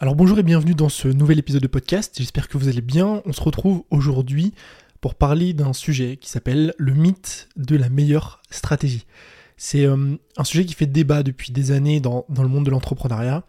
Alors bonjour et bienvenue dans ce nouvel épisode de podcast, j'espère que vous allez bien. On se retrouve aujourd'hui pour parler d'un sujet qui s'appelle le mythe de la meilleure stratégie. C'est euh, un sujet qui fait débat depuis des années dans, dans le monde de l'entrepreneuriat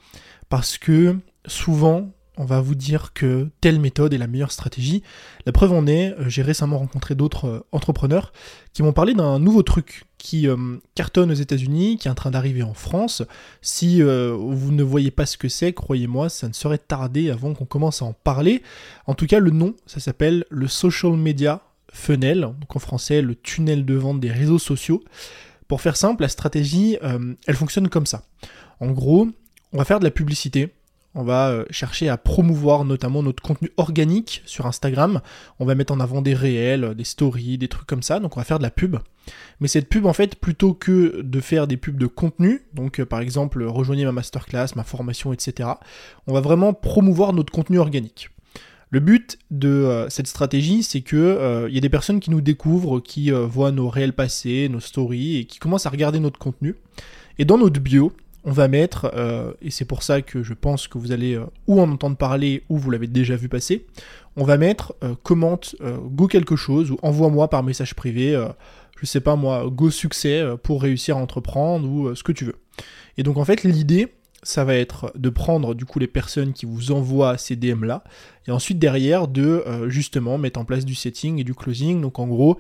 parce que souvent on va vous dire que telle méthode est la meilleure stratégie. La preuve en est, euh, j'ai récemment rencontré d'autres euh, entrepreneurs qui m'ont parlé d'un nouveau truc qui euh, cartonne aux États-Unis, qui est en train d'arriver en France. Si vous ne voyez pas ce que c'est, croyez-moi, ça ne serait tardé avant qu'on commence à en parler. En tout cas, le nom, ça s'appelle le Social Media Funnel, donc en français le tunnel de vente des réseaux sociaux. Pour faire simple, la stratégie, elle fonctionne comme ça. En gros, on va faire de la publicité on va euh, chercher à promouvoir notamment notre contenu organique sur Instagram. On va mettre en avant des réels, des stories, des trucs comme ça. Donc on va faire de la pub. Mais cette pub, en fait, plutôt que de faire des pubs de contenu, donc euh, par exemple rejoignez ma masterclass, ma formation, etc., on va vraiment promouvoir notre contenu organique. Le but de euh, cette stratégie, c'est que il y a des personnes qui nous découvrent, qui voient nos réels passés, nos stories, et qui commencent à regarder notre contenu. Et dans notre bio, on va mettre, euh, et c'est pour ça que je pense que vous allez euh, ou en entendre parler ou vous l'avez déjà vu passer, on va mettre euh, commente go quelque chose ou envoie-moi par message privé, je sais pas moi, go succès pour réussir à entreprendre ou ce que tu veux. Et donc en fait l'idée, ça va être de prendre du coup les personnes qui vous envoient ces DM là, et ensuite derrière de justement mettre en place du setting et du closing. Donc en gros,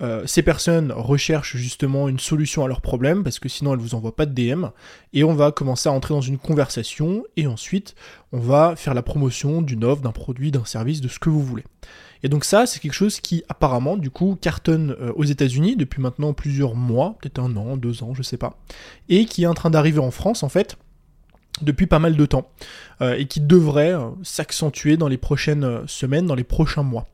euh, ces personnes recherchent justement une solution à leur problème parce que sinon elles vous envoient pas de DM et on va commencer à entrer dans une conversation et ensuite on va faire la promotion d'une offre, d'un produit, d'un service, de ce que vous voulez. Et donc ça c'est quelque chose qui apparemment du coup cartonne euh, aux États-Unis depuis maintenant plusieurs mois, peut-être un an, deux ans, je sais pas, et qui est en train d'arriver en France en fait depuis pas mal de temps euh, et qui devrait s'accentuer dans les prochaines semaines, dans les prochains mois.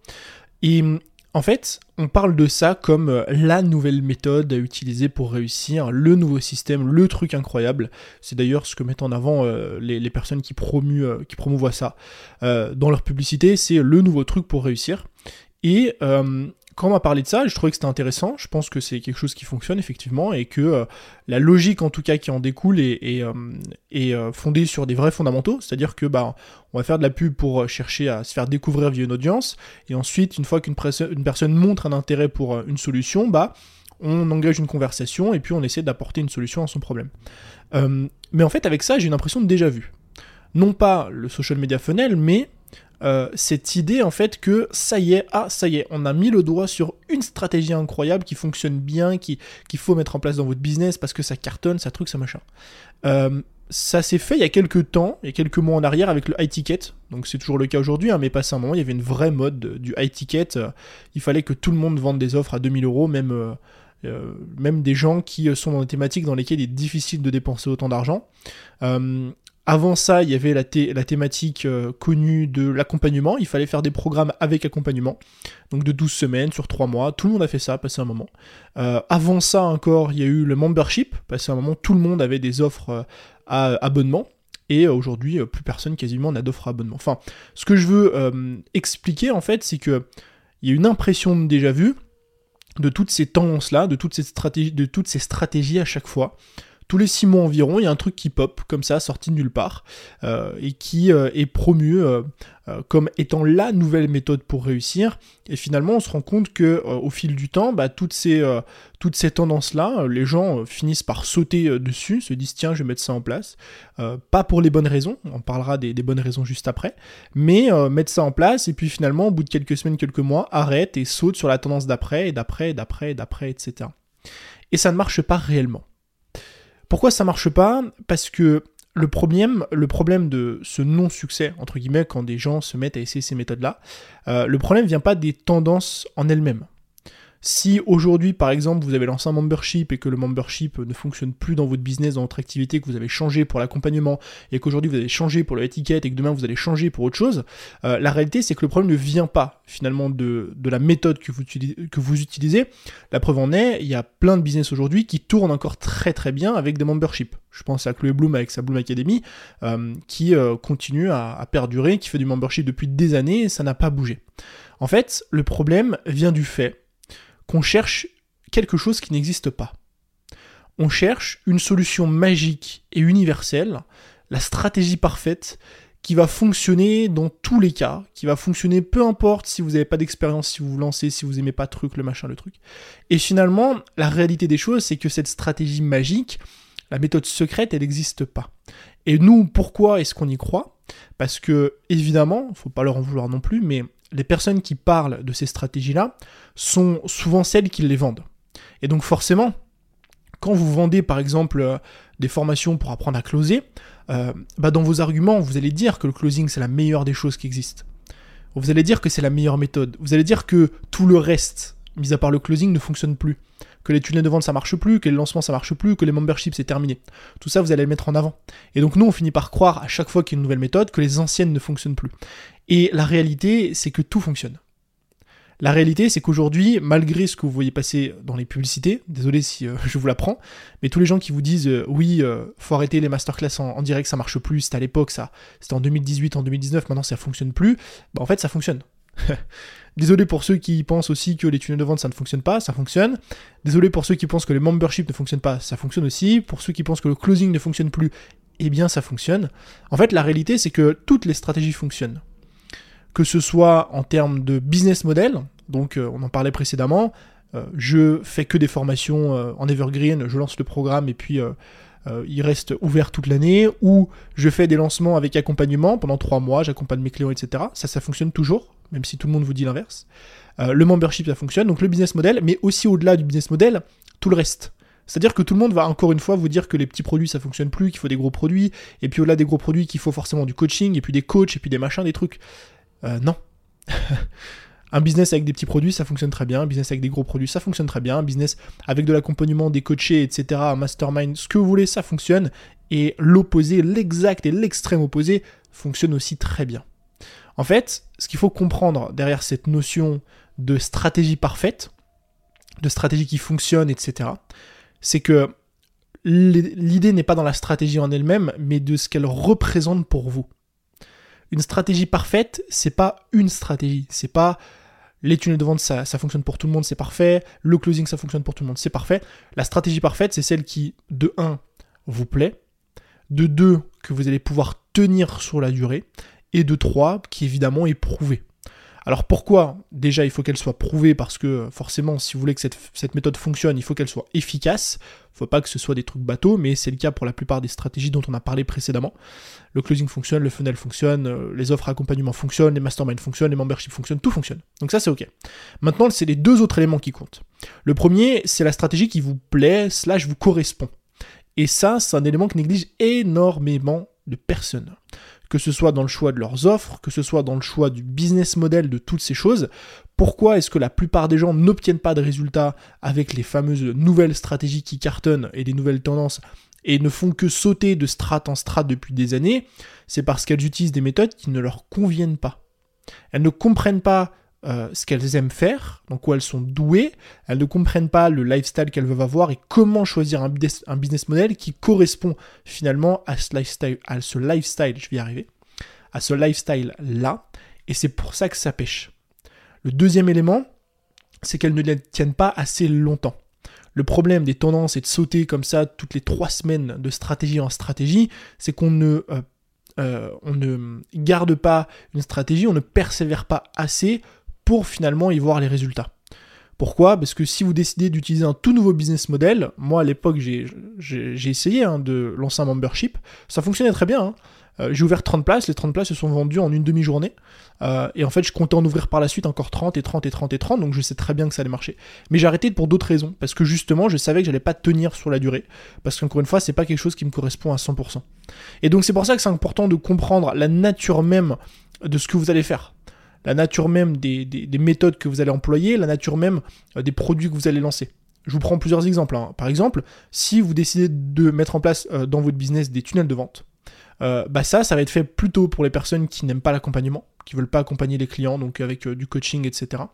En fait, on parle de ça comme euh, la nouvelle méthode à utiliser pour réussir, le nouveau système, le truc incroyable. C'est d'ailleurs ce que mettent en avant euh, les, personnes qui, promuent, euh, ça dans leur publicité, c'est le nouveau truc pour réussir. Et quand on m'a parlé de ça, je trouvais que c'était intéressant. Je pense que c'est quelque chose qui fonctionne effectivement et que euh, la logique en tout cas qui en découle est, euh, euh, fondée sur des vrais fondamentaux. C'est-à-dire que bah, on va faire de la pub pour chercher à se faire découvrir via une audience et ensuite, une fois qu'une une personne montre un intérêt pour une solution, bah, on engage une conversation et puis on essaie d'apporter une solution à son problème. mais en fait, avec ça, j'ai une impression de déjà vu. Non pas le social media funnel, mais euh, cette idée en fait que ça y est, ah ça y est, on a mis le doigt sur une stratégie incroyable qui fonctionne bien, qu'il faut mettre en place dans votre business parce que ça cartonne, ça truc, ça machin. Euh, ça s'est fait il y a quelques temps, il y a quelques mois en arrière avec le high ticket, donc c'est toujours le cas aujourd'hui, hein, mais passé un moment, il y avait une vraie mode du high ticket, euh, il fallait que tout le monde vende des offres à 2000 euros, même... même des gens qui sont dans des thématiques dans lesquelles il est difficile de dépenser autant d'argent. Avant ça, il y avait la, thématique euh, connue de l'accompagnement. Il fallait faire des programmes avec accompagnement. Donc de 12 semaines sur 3 mois. Tout le monde a fait ça, passé un moment. Euh, avant ça encore, il y a eu le membership. Passé un moment, tout le monde avait des offres euh, à abonnement. Et aujourd'hui, plus personne quasiment n'a d'offres à abonnement. Enfin, ce que je veux expliquer en fait, c'est que il y a une impression de déjà vu de toutes ces tendances-là, de de toutes ces stratégies à chaque fois tous les six mois environ, il y a un truc qui pop comme ça, sorti de nulle part, euh, et qui euh, est promu euh, comme étant la nouvelle méthode pour réussir. Et finalement, on se rend compte que au fil du temps, bah, toutes ces, toutes ces tendances-là, les gens finissent par sauter dessus, se disent tiens, je vais mettre ça en place. pas pour les bonnes raisons, on parlera des, bonnes raisons juste après, mais mettre ça en place, et puis finalement, au bout de quelques semaines, quelques mois, arrête et saute sur la tendance d'après, et d'après, d'après, d'après, etc. Et ça ne marche pas réellement. Pourquoi ça marche pas? Parce que le problème, le problème de ce non-succès, entre guillemets, quand des gens se mettent à essayer ces méthodes-là, euh, le problème vient pas des tendances en elles-mêmes. Si aujourd'hui, par exemple, vous avez lancé un membership et que le membership ne fonctionne plus dans votre business, dans votre activité, que vous avez changé pour l'accompagnement et qu'aujourd'hui vous avez changé pour l'étiquette et que demain vous allez changer pour autre chose, euh, la réalité c'est que le problème ne vient pas finalement de, la méthode que vous, utilisez. La preuve en est, il y a plein de business aujourd'hui qui tournent encore très très bien avec des memberships. Je pense à Chloé Bloom avec sa Bloom Academy euh, qui euh, continue à, à perdurer, qui fait du membership depuis des années et ça n'a pas bougé. En fait, le problème vient du fait qu'on cherche quelque chose qui n'existe pas. On cherche une solution magique et universelle, la stratégie parfaite qui va fonctionner dans tous les cas, qui va fonctionner peu importe si vous n'avez pas d'expérience, si vous vous lancez, si vous aimez pas truc, le machin, le truc. Et finalement, la réalité des choses, c'est que cette stratégie magique, la méthode secrète, elle n'existe pas. Et nous, pourquoi est-ce qu'on y croit? Parce que, évidemment, faut pas leur en vouloir non plus, mais les personnes qui parlent de ces stratégies-là sont souvent celles qui les vendent. Et donc forcément, quand vous vendez par exemple euh, des formations pour apprendre à closer, euh, bah dans vos arguments, vous allez dire que le closing c'est la meilleure des choses qui existent. Vous allez dire que c'est la meilleure méthode. Vous allez dire que tout le reste, mis à part le closing, ne fonctionne plus. Que les tunnels de vente ça marche plus, que les lancements ça marche plus, que les memberships c'est terminé. Tout ça vous allez le mettre en avant. Et donc nous on finit par croire à chaque fois qu'il y a une nouvelle méthode que les anciennes ne fonctionnent plus. Et la réalité c'est que tout fonctionne. La réalité, c'est qu'aujourd'hui, malgré ce que vous voyez passer dans les publicités, désolé si euh, je vous l'apprends, mais tous les gens qui vous disent euh, oui, euh, faut arrêter les masterclass en, direct, ça marche plus, c'était à l'époque, ça, c'était en 2018, en 2019, maintenant ça fonctionne plus, bah en fait ça fonctionne. Désolé pour ceux qui pensent aussi que les tunnels de vente ça ne fonctionne pas, ça fonctionne. Désolé pour ceux qui pensent que les memberships ne fonctionnent pas, ça fonctionne aussi. Pour ceux qui pensent que le closing ne fonctionne plus, eh bien ça fonctionne. En fait, la réalité c'est que toutes les stratégies fonctionnent que ce soit en termes de business model, donc euh, on en parlait précédemment, euh, je fais que des formations euh, en evergreen, je lance le programme et puis il reste ouvert toute l'année, ou je fais des lancements avec accompagnement pendant trois mois, j'accompagne mes clients, etc. Ça, ça fonctionne toujours, même si tout le monde vous dit l'inverse. le membership, ça fonctionne, donc le business model, mais aussi au-delà du business model, tout le reste. C'est-à-dire que tout le monde va encore une fois vous dire que les petits produits ça fonctionne plus, qu'il faut des gros produits, et puis au-delà des gros produits qu'il faut forcément du coaching, et puis des coachs, et puis des machins, des trucs. Euh, non. un business avec des petits produits, ça fonctionne très bien. Un business avec des gros produits, ça fonctionne très bien. Un business avec de l'accompagnement, des coachés, etc., un mastermind, ce que vous voulez, ça fonctionne. Et l'opposé, l'exact et l'extrême opposé, fonctionne aussi très bien. En fait, ce qu'il faut comprendre derrière cette notion de stratégie parfaite, de stratégie qui fonctionne, etc., c'est que l'idée n'est pas dans la stratégie en elle-même, mais de ce qu'elle représente pour vous. Une stratégie parfaite, c'est pas une stratégie. C'est pas les tunnels de vente, ça, ça, fonctionne pour tout le monde, c'est parfait. Le closing, ça fonctionne pour tout le monde, c'est parfait. La stratégie parfaite, c'est celle qui, de 1, vous plaît. De 2, que vous allez pouvoir tenir sur la durée. Et de 3, qui évidemment est prouvée. Alors pourquoi Déjà, il faut qu'elle soit prouvée parce que forcément, si vous voulez que cette, méthode fonctionne, il faut qu'elle soit efficace. Faut pas que ce soit des trucs bateaux, mais c'est le cas pour la plupart des stratégies dont on a parlé précédemment. Le closing fonctionne, le funnel fonctionne, euh, les offres accompagnement fonctionnent, les masterminds fonctionnent, les memberships fonctionnent, tout fonctionne. Donc ça, c'est OK. Maintenant, c'est les deux autres éléments qui comptent. Le premier, c'est la stratégie qui vous plaît, slash vous correspond. Et ça, c'est un élément qui néglige énormément de personnes que ce soit dans le choix de leurs offres, que ce soit dans le choix du business model de toutes ces choses. Pourquoi est-ce que la plupart des gens n'obtiennent pas de résultats avec les fameuses nouvelles stratégies qui cartonnent et des nouvelles tendances et ne font que sauter de strate en strate depuis des années? C'est parce qu'elles utilisent des méthodes qui ne leur conviennent pas. Elles ne comprennent pas euh, ce qu'elles aiment faire, dans quoi elles sont douées, elles ne comprennent pas le lifestyle qu'elles veulent avoir et comment choisir un, business model qui correspond finalement à ce lifestyle, à ce lifestyle, je vais y arriver, à ce lifestyle-là, et c'est pour ça que ça pêche. Le deuxième élément, c'est qu'elles ne les tiennent pas assez longtemps. Le problème des tendances et de sauter comme ça toutes les trois semaines de stratégie en stratégie, c'est qu'on ne, euh, euh, ne garde pas une stratégie, on ne persévère pas assez pour finalement y voir les résultats. Pourquoi? Parce que si vous décidez d'utiliser un tout nouveau business model, moi à l'époque j'ai essayé hein, de lancer un membership, ça fonctionnait très bien. Hein. Euh, j'ai ouvert 30 places, les 30 places se sont vendues en une demi-journée. Euh, et en fait, je comptais en ouvrir par la suite encore 30 et 30 et 30 et 30, donc je sais très bien que ça allait marcher. Mais j'ai arrêté pour d'autres raisons, parce que justement, je savais que j'allais pas tenir sur la durée, parce qu'encore une fois, c'est pas quelque chose qui me correspond à 100%. Et donc c'est pour ça que c'est important de comprendre la nature même de ce que vous allez faire la nature même des, méthodes que vous allez employer, la nature même euh, des produits que vous allez lancer. Je vous prends plusieurs exemples. Hein. Par exemple, si vous décidez de mettre en place euh, dans votre business des tunnels de vente, euh, bah ça, ça va être fait plutôt pour les personnes qui n'aiment pas l'accompagnement qui veulent pas accompagner les clients, donc avec euh, du coaching, etc.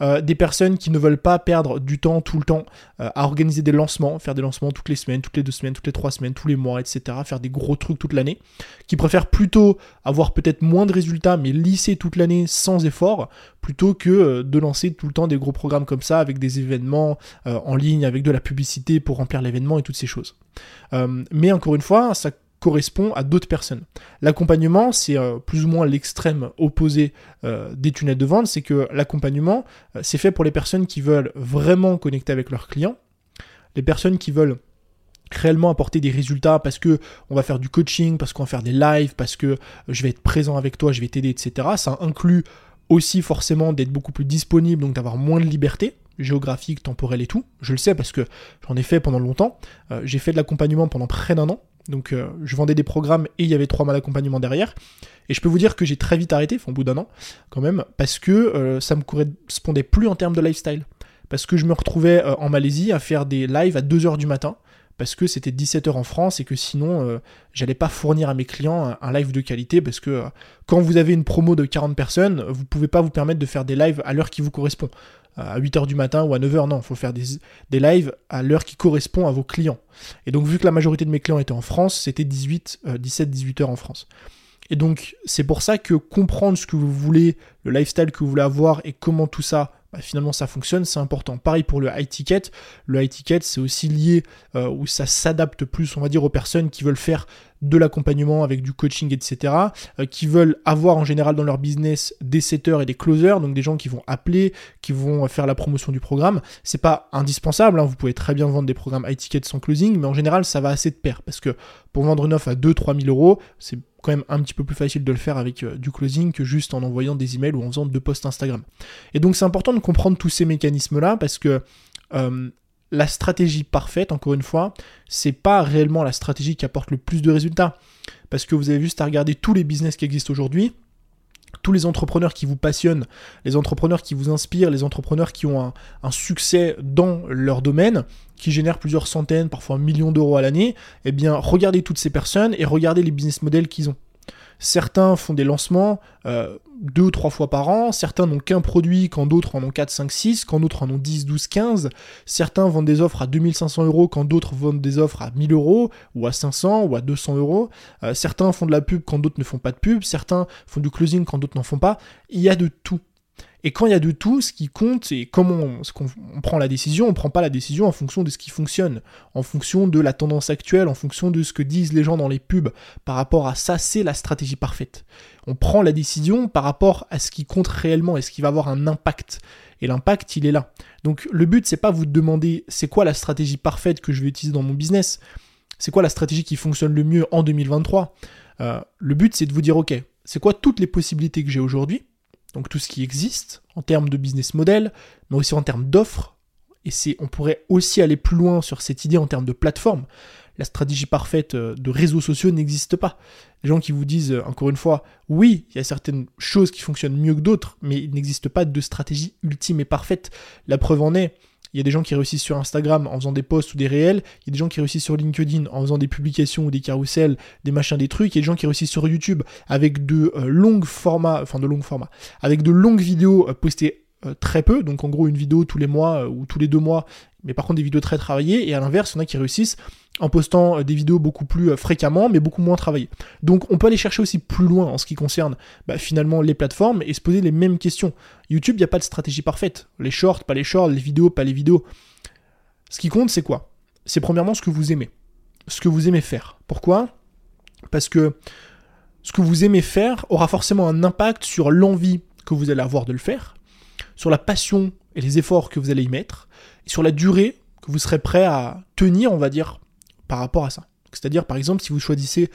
Euh, des personnes qui ne veulent pas perdre du temps tout le temps à organiser des lancements, faire des lancements toutes les semaines, toutes les deux semaines, toutes les trois semaines, tous les mois, etc. Faire des gros trucs toute l'année, qui préfèrent plutôt avoir peut-être moins de résultats, mais lisser toute l'année sans effort, plutôt que de lancer tout le temps des gros programmes comme ça, avec des événements en ligne, avec de la publicité pour remplir l'événement et toutes ces choses. mais encore une fois, ça correspond à d'autres personnes. L'accompagnement, c'est euh, plus ou moins l'extrême opposé euh, des tunnels de vente, c'est que l'accompagnement, euh, c'est fait pour les personnes qui veulent vraiment connecter avec leurs clients, les personnes qui veulent réellement apporter des résultats parce que on va faire du coaching, parce qu'on va faire des lives, parce que je vais être présent avec toi, je vais t'aider, etc. Ça inclut aussi forcément d'être beaucoup plus disponible, donc d'avoir moins de liberté géographique, temporelle et tout. Je le sais parce que j'en ai fait pendant longtemps. j'ai fait de l'accompagnement pendant près d'un an. Donc euh, je vendais des programmes et il y avait trois mois d'accompagnement derrière. Et je peux vous dire que j'ai très vite arrêté, enfin, au bout d'un an quand même, parce que euh, ça me correspondait plus en termes de lifestyle. Parce que je me retrouvais euh, en Malaisie à faire des lives à 2h du matin, parce que c'était 17h en France et que sinon j'allais pas fournir à mes clients un, live de qualité, parce que quand vous avez une promo de 40 personnes, vous pouvez pas vous permettre de faire des lives à l'heure qui vous correspond à 8h du matin ou à 9h, non, il faut faire des, lives à l'heure qui correspond à vos clients. Et donc vu que la majorité de mes clients étaient en France, c'était 18, 17, 18h en France. Et donc c'est pour ça que comprendre ce que vous voulez, le lifestyle que vous voulez avoir et comment tout ça bah, finalement ça fonctionne, c'est important. Pareil pour le high ticket. Le high ticket, c'est aussi lié euh, où ça s'adapte plus, on va dire, aux personnes qui veulent faire de l'accompagnement avec du coaching, etc., euh, qui veulent avoir en général dans leur business des setters et des closers, donc des gens qui vont appeler, qui vont faire la promotion du programme. C'est pas indispensable, hein, vous pouvez très bien vendre des programmes high ticket sans closing, mais en général ça va assez de pair, parce que pour vendre une offre à 2-3 000 euros, c'est quand même un petit peu plus facile de le faire avec euh, du closing que juste en envoyant des emails ou en faisant deux posts Instagram. Et donc c'est important de comprendre tous ces mécanismes-là, parce que euh, la stratégie parfaite, encore une fois, c'est pas réellement la stratégie qui apporte le plus de résultats. Parce que vous avez juste à regarder tous les business qui existent aujourd'hui, tous les entrepreneurs qui vous passionnent, les entrepreneurs qui vous inspirent, les entrepreneurs qui ont un, succès dans leur domaine, qui génèrent plusieurs centaines, parfois un million d'euros à l'année, eh bien regardez toutes ces personnes et regardez les business models qu'ils ont. Certains font des lancements euh, deux ou trois fois par an, certains n'ont qu'un produit quand d'autres en ont 4, 5, 6, quand d'autres en ont 10, 12, 15, certains vendent des offres à 2500 euros quand d'autres vendent des offres à 1000 euros, ou à 500, ou à 200 euros, euh, certains font de la pub quand d'autres ne font pas de pub, certains font du closing quand d'autres n'en font pas, il y a de tout. Et quand il y a de tout, ce qui compte, c'est comment on, prend la décision. On ne prend pas la décision en fonction de ce qui fonctionne, en fonction de la tendance actuelle, en fonction de ce que disent les gens dans les pubs. Par rapport à ça, c'est la stratégie parfaite. On prend la décision par rapport à ce qui compte réellement et ce qui va avoir un impact. Et l'impact, il est là. Donc le but, c'est pas vous demander c'est quoi la stratégie parfaite que je vais utiliser dans mon business? C'est quoi la stratégie qui fonctionne le mieux en 2023. Euh, le but, c'est de vous dire ok, c'est quoi toutes les possibilités que j'ai aujourd'hui? Donc tout ce qui existe en termes de business model, mais aussi en termes d'offres. Et c'est, on pourrait aussi aller plus loin sur cette idée en termes de plateforme. La stratégie parfaite euh, de réseaux sociaux n'existe pas. Les gens qui vous disent, euh, encore une fois, oui, il y a certaines choses qui fonctionnent mieux que d'autres, mais il n'existe pas de stratégie ultime et parfaite. La preuve en est, il y a des gens qui réussissent sur Instagram en faisant des posts ou des réels. Il y a des gens qui réussissent sur LinkedIn en faisant des publications ou des carousels, des machins, des trucs. Il y a des gens qui réussissent sur YouTube avec de euh, longues formats, enfin de longues formats, avec de longues vidéos euh, postées euh, très peu. Donc en gros une vidéo tous les mois ou tous les deux mois, mais par contre des vidéos très travaillées. Et à l'inverse, il y en a qui réussissent en postant euh, des vidéos beaucoup plus euh, fréquemment, mais beaucoup moins travaillées. Donc on peut aller chercher aussi plus loin en ce qui concerne bah, finalement les plateformes et se poser les mêmes questions. YouTube, il n'y a pas de stratégie parfaite. Les shorts, pas les shorts, les vidéos, pas les vidéos. Ce qui compte, c'est quoi? C'est premièrement ce que vous aimez. Ce que vous aimez faire. Pourquoi? Parce que ce que vous aimez faire aura forcément un impact sur l'envie que vous allez avoir de le faire, sur la passion et les efforts que vous allez y mettre, et sur la durée que vous serez prêt à tenir, on va dire, par rapport à ça. C'est-à-dire, par exemple, si vous choisissez,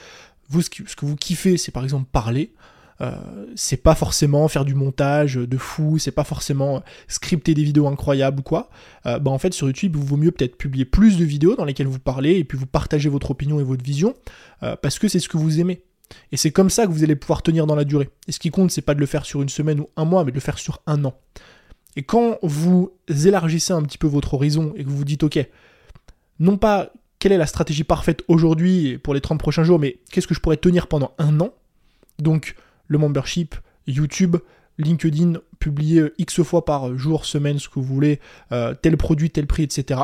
vous, ce que vous kiffez, c'est par exemple parler, euh, c'est pas forcément faire du montage de fou, c'est pas forcément scripter des vidéos incroyables ou quoi. Euh, bah en fait sur YouTube, il vaut mieux peut-être publier plus de vidéos dans lesquelles vous parlez et puis vous partagez votre opinion et votre vision euh, parce que c'est ce que vous aimez. Et c'est comme ça que vous allez pouvoir tenir dans la durée. Et ce qui compte, c'est pas de le faire sur une semaine ou un mois, mais de le faire sur un an. Et quand vous élargissez un petit peu votre horizon et que vous vous dites, ok, non pas quelle est la stratégie parfaite aujourd'hui pour les 30 prochains jours, mais qu'est-ce que je pourrais tenir pendant un an? Donc le membership, YouTube, LinkedIn, publier X fois par jour, semaine, ce que vous voulez, euh, tel produit, tel prix, etc.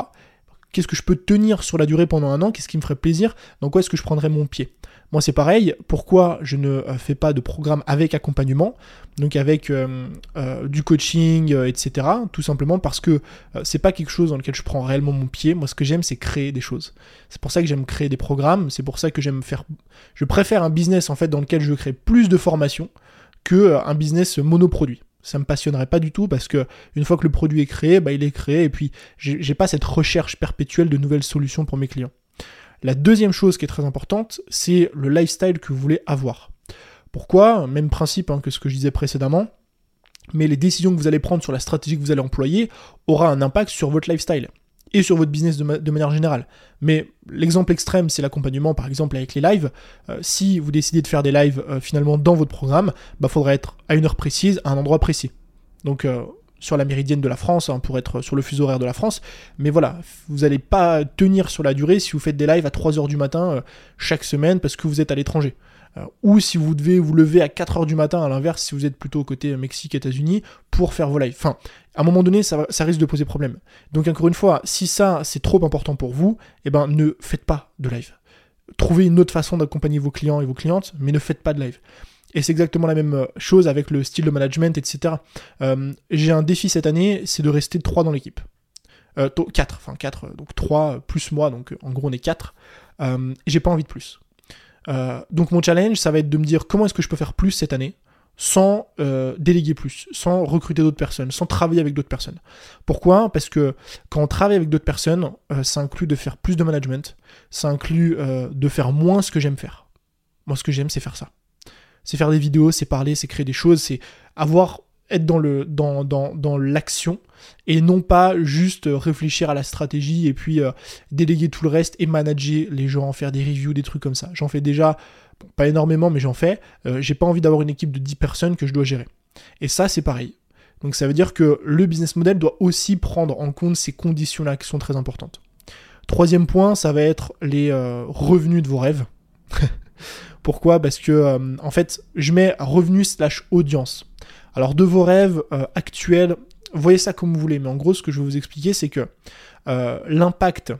qu'est-ce que je peux tenir sur la durée pendant un an, qu'est-ce qui me ferait plaisir, dans quoi est-ce que je prendrais mon pied. Moi, c'est pareil. Pourquoi je ne euh, fais pas de programme avec accompagnement, donc avec euh, euh, du coaching, etc. Tout simplement parce que c'est pas quelque chose dans lequel je prends réellement mon pied. Moi, ce que j'aime, c'est créer des choses. C'est pour ça que j'aime créer des programmes. C'est pour ça que j'aime faire. Je préfère un business en fait dans lequel je crée plus de formation que un business monoproduit ça me passionnerait pas du tout parce que une fois que le produit est créé, bah, il est créé et puis j'ai pas cette recherche perpétuelle de nouvelles solutions pour mes clients. La deuxième chose qui est très importante, c'est le lifestyle que vous voulez avoir. Pourquoi? Même principe hein, que ce que je disais précédemment, mais les décisions que vous allez prendre sur la stratégie que vous allez employer aura un impact sur votre lifestyle et sur votre business de, manière générale. Mais l'exemple extrême, c'est l'accompagnement, par exemple, avec les lives. Euh, si vous décidez de faire des lives euh, finalement dans votre programme, il bah, faudra être à une heure précise, à un endroit précis. Donc, euh, sur la méridienne de la France, hein, pour être sur le fuseau horaire de la France. Mais voilà, vous n'allez pas tenir sur la durée si vous faites des lives à 3h du matin chaque semaine parce que vous êtes à l'étranger. Euh, ou si vous devez vous lever à 4h du matin, à l'inverse, si vous êtes plutôt côté Mexique, États-Unis, pour faire vos lives. Enfin, à un moment donné, ça, risque de poser problème. Donc encore une fois, si ça c'est trop important pour vous, eh ben ne faites pas de live. Trouvez une autre façon d'accompagner vos clients et vos clientes, mais ne faites pas de live. Et c'est exactement la même euh, chose avec le style de management, etc. Euh, j'ai un défi cette année, c'est de rester 3 dans l'équipe. Euh, 4, enfin 4, donc 3 plus moi, donc en gros on est 4. Euh, j'ai pas envie de plus. Donc mon challenge, ça va être de me dire comment est-ce que je peux faire plus cette année sans déléguer plus, sans recruter d'autres personnes, sans travailler avec d'autres personnes. Pourquoi? Parce que quand on travaille avec d'autres personnes, ça inclut de faire plus de management, ça inclut de faire moins ce que j'aime faire. Moi ce que j'aime c'est faire ça c'est faire des vidéos, c'est parler, c'est créer des choses, c'est avoir être dans le dans, dans, dans l'action et non pas juste réfléchir à la stratégie et puis euh, déléguer tout le reste et manager les gens, faire des reviews, des trucs comme ça. J'en fais déjà pas énormément mais j'en fais. Euh, j'ai pas envie d'avoir une équipe de 10 personnes que je dois gérer. Et ça c'est pareil. Donc ça veut dire que le business model doit aussi prendre en compte ces conditions-là qui sont très importantes. Troisième point, ça va être les euh, revenus de vos rêves. Pourquoi? Parce que en fait, je mets revenu slash audience. Alors de vos rêves euh, actuels, voyez ça comme vous voulez, mais en gros, ce que je vais vous expliquer, c'est que euh, l'impact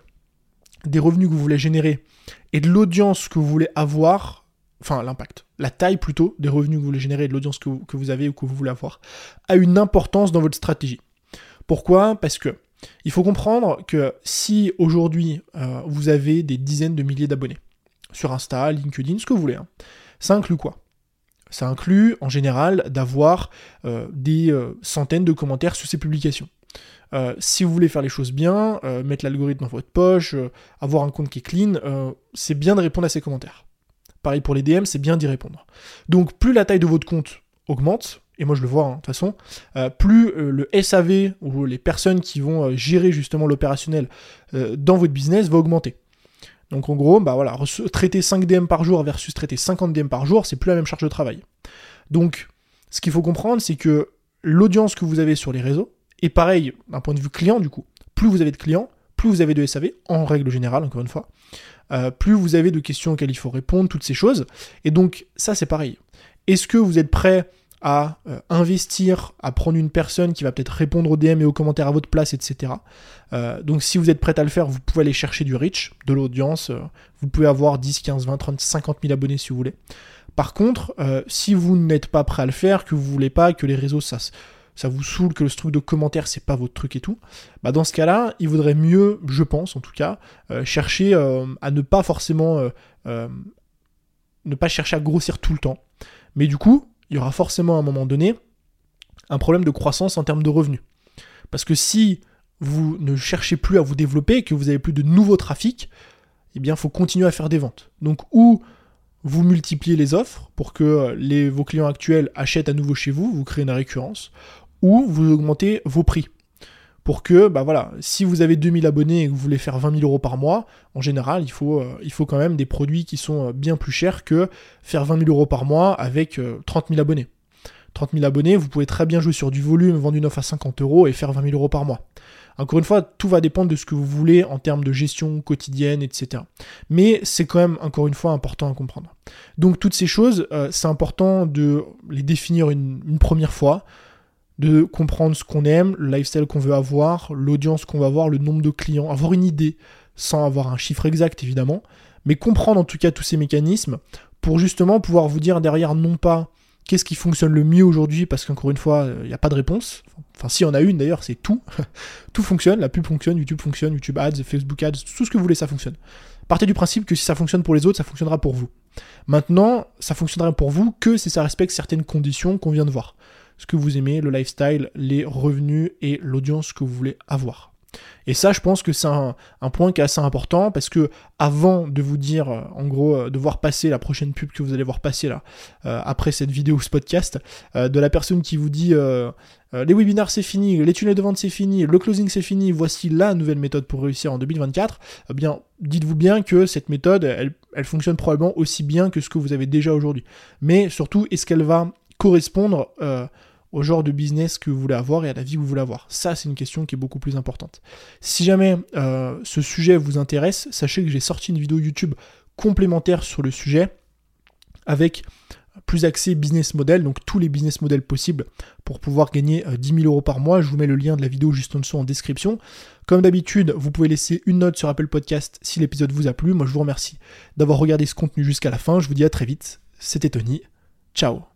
des revenus que vous voulez générer et de l'audience que vous voulez avoir, enfin l'impact, la taille plutôt des revenus que vous voulez générer et de l'audience que, vous avez ou que vous voulez avoir, a une importance dans votre stratégie. Pourquoi? Parce que il faut comprendre que si aujourd'hui vous avez des dizaines de milliers d'abonnés, sur Insta, LinkedIn, ce que vous voulez. Hein. Ça inclut quoi Ça inclut en général d'avoir euh, des euh, centaines de commentaires sur ces publications. Euh, si vous voulez faire les choses bien, mettre l'algorithme dans votre poche, avoir un compte qui est clean, c'est bien de répondre à ces commentaires. Pareil pour les DM, c'est bien d'y répondre. Donc plus la taille de votre compte augmente, et moi je le vois hein, de toute façon, plus le SAV ou les personnes qui vont gérer justement l'opérationnel dans votre business va augmenter. Donc en gros, bah voilà, traiter 5 DM par jour versus traiter 50 DM par jour, c'est plus la même charge de travail. Donc, ce qu'il faut comprendre, c'est que l'audience que vous avez sur les réseaux est pareil d'un point de vue client, du coup. Plus vous avez de clients, plus vous avez de SAV, en règle générale, encore une fois, euh, plus vous avez de questions auxquelles il faut répondre, toutes ces choses. Et donc, ça, c'est pareil. Est-ce que vous êtes prêt à euh, investir, à prendre une personne qui va peut-être répondre aux DM et aux commentaires à votre place, etc. Euh, donc si vous êtes prêt à le faire, vous pouvez aller chercher du reach, de l'audience. Euh, vous pouvez avoir 10, 15, 20, 30, 50 000 abonnés si vous voulez. Par contre, si vous n'êtes pas prêt à le faire, que vous voulez pas, que les réseaux ça, vous saoule, que le truc de commentaires c'est pas votre truc et tout, bah dans ce cas-là, il vaudrait mieux, je pense en tout cas, chercher à ne pas forcément ne pas chercher à grossir tout le temps. Mais du coup, il y aura forcément à un moment donné un problème de croissance en termes de revenus. Parce que si vous ne cherchez plus à vous développer et que vous avez plus de nouveaux trafics, eh bien, il faut continuer à faire des ventes. Donc, ou vous multipliez les offres pour que les, vos clients actuels achètent à nouveau chez vous, vous créez une récurrence, ou vous augmentez vos prix. Pour que, bah voilà, si vous avez 2000 abonnés et que vous voulez faire 20 000 euros par mois, en général, il faut, euh, il faut quand même des produits qui sont euh, bien plus chers que faire 20 000 euros par mois avec 30 euh, 000 abonnés. 30 000 abonnés, vous pouvez très bien jouer sur du volume, vendre une offre à 50 euros et faire 20 000 euros par mois. Encore une fois, tout va dépendre de ce que vous voulez en termes de gestion quotidienne, etc. Mais c'est quand même, encore une fois, important à comprendre. Donc toutes ces choses, c'est important de les définir une première fois, de comprendre ce qu'on aime, le lifestyle qu'on veut avoir, l'audience qu'on va avoir, le nombre de clients, avoir une idée sans avoir un chiffre exact évidemment, mais comprendre en tout cas tous ces mécanismes pour justement pouvoir vous dire derrière non pas qu'est-ce qui fonctionne le mieux aujourd'hui parce qu'encore une fois il n'y a pas de réponse. Enfin si on a une d'ailleurs c'est tout. tout fonctionne, la pub fonctionne, YouTube fonctionne, YouTube Ads, Facebook Ads, tout ce que vous voulez ça fonctionne. Partez du principe que si ça fonctionne pour les autres, ça fonctionnera pour vous. Maintenant, ça fonctionnera pour vous que si ça respecte certaines conditions qu'on vient de voir. Ce que vous aimez, le lifestyle, les revenus et l'audience que vous voulez avoir. Et ça, je pense que c'est un, point qui est assez important parce que avant de vous dire, euh, en gros, euh, de voir passer la prochaine pub que vous allez voir passer là, euh, après cette vidéo ou ce podcast, de la personne qui vous dit les webinars c'est fini, les tunnels de vente c'est fini, le closing c'est fini, voici la nouvelle méthode pour réussir en 2024, eh bien, dites-vous bien que cette méthode, elle, elle fonctionne probablement aussi bien que ce que vous avez déjà aujourd'hui. Mais surtout, est-ce qu'elle va correspondre au genre de business que vous voulez avoir et à la vie que vous voulez avoir Ça, c'est une question qui est beaucoup plus importante. Si jamais euh, ce sujet vous intéresse, sachez que j'ai sorti une vidéo YouTube complémentaire sur le sujet avec plus accès business model, donc tous les business models possibles pour pouvoir gagner 10 euh, 000 euros par mois. Je vous mets le lien de la vidéo juste en dessous en description. Comme d'habitude, vous pouvez laisser une note sur Apple Podcast si l'épisode vous a plu. Moi, je vous remercie d'avoir regardé ce contenu jusqu'à la fin. Je vous dis à très vite. C'était Tony. Ciao